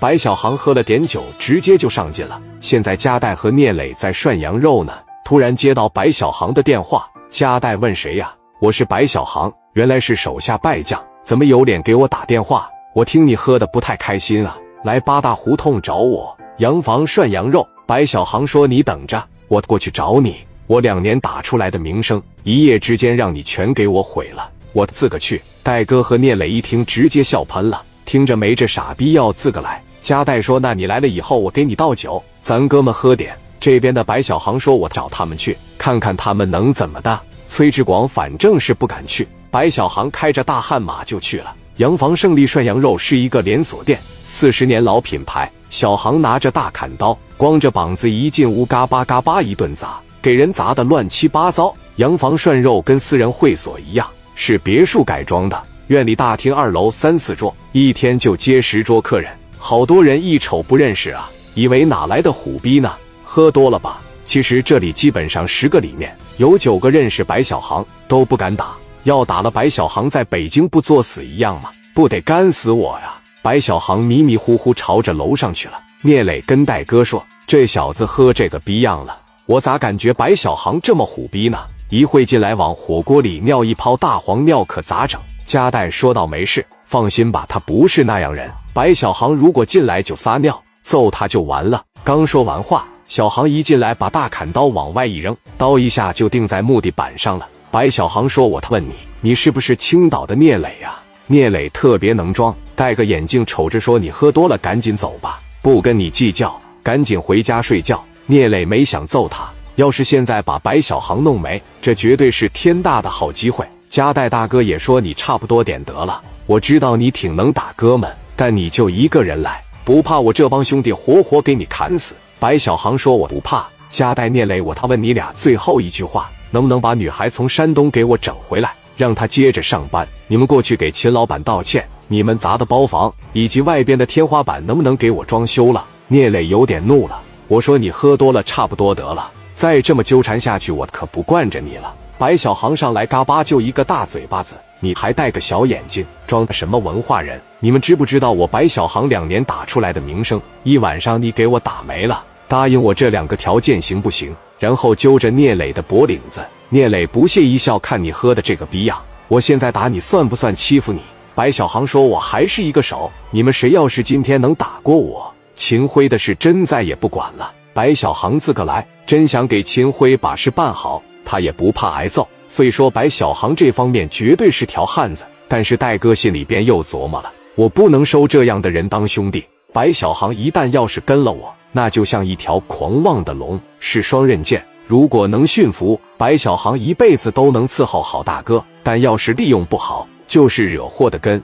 白小航喝了点酒，直接就上劲了。现在加代和聂磊在涮羊肉呢，突然接到白小航的电话。加代问谁呀？我是白小航，原来是手下败将，怎么有脸给我打电话？我听你喝的不太开心啊，来八大胡同找我，洋房涮羊肉。白小航说：“你等着，我过去找你。我两年打出来的名声，一夜之间让你全给我毁了。我自个去。”戴哥和聂磊一听，直接笑喷了，听着没这傻逼要自个来。加代说：“那你来了以后，我给你倒酒，咱哥们喝点。”这边的白小航说：“我找他们去，看看他们能怎么的。”崔志广反正是不敢去，白小航开着大悍马就去了。洋房胜利涮羊肉是一个连锁店，四十年老品牌。小航拿着大砍刀，光着膀子一进屋，嘎巴嘎巴一顿砸，给人砸得乱七八糟。洋房涮肉跟私人会所一样，是别墅改装的。院里大厅二楼三四桌，一天就接十桌客人，好多人一瞅不认识啊，以为哪来的虎逼呢？喝多了吧？其实这里基本上十个里面有九个认识白小航，都不敢打。要打了，白小航在北京不作死一样吗？不得干死我呀！白小航迷迷糊糊朝着楼上去了。聂磊跟戴哥说：“这小子喝这个逼样了，我咋感觉白小航这么虎逼呢？一会进来往火锅里尿一泡大黄尿，可咋整？”加代说道：“没事，放心吧，他不是那样人。白小航如果进来就撒尿，揍他就完了。”刚说完话。小航一进来，把大砍刀往外一扔，刀一下就钉在木地板上了。白小航说：“我他问你，你是不是青岛的聂磊呀？”聂磊特别能装，戴个眼镜，瞅着说：“你喝多了，赶紧走吧，不跟你计较，赶紧回家睡觉。”聂磊没想揍他，要是现在把白小航弄没，这绝对是天大的好机会。加代大哥也说：“你差不多点得了，我知道你挺能打，哥们，但你就一个人来，不怕我这帮兄弟活活给你砍死？”白小航说：“我不怕。”加带聂磊，我他问你俩最后一句话，能不能把女孩从山东给我整回来，让她接着上班？你们过去给秦老板道歉。你们砸的包房以及外边的天花板，能不能给我装修了？聂磊有点怒了，我说：“你喝多了，差不多得了，再这么纠缠下去，我可不惯着你了。”白小航上来，嘎巴就一个大嘴巴子，你还戴个小眼镜，装什么文化人？你们知不知道我白小航两年打出来的名声，一晚上你给我打没了？答应我这两个条件行不行？然后揪着聂磊的脖领子，聂磊不屑一笑，看你喝的这个逼样，我现在打你算不算欺负你？白小航说：“我还是一个手，你们谁要是今天能打过我，秦辉的事真再也不管了。”白小航自个来，真想给秦辉把事办好，他也不怕挨揍。虽说白小航这方面绝对是条汉子，但是戴哥心里边又琢磨了：我不能收这样的人当兄弟。白小航一旦要是跟了我，那就像一条狂妄的龙，是双刃剑。如果能驯服白小航，一辈子都能伺候好大哥；但要是利用不好，就是惹祸的根。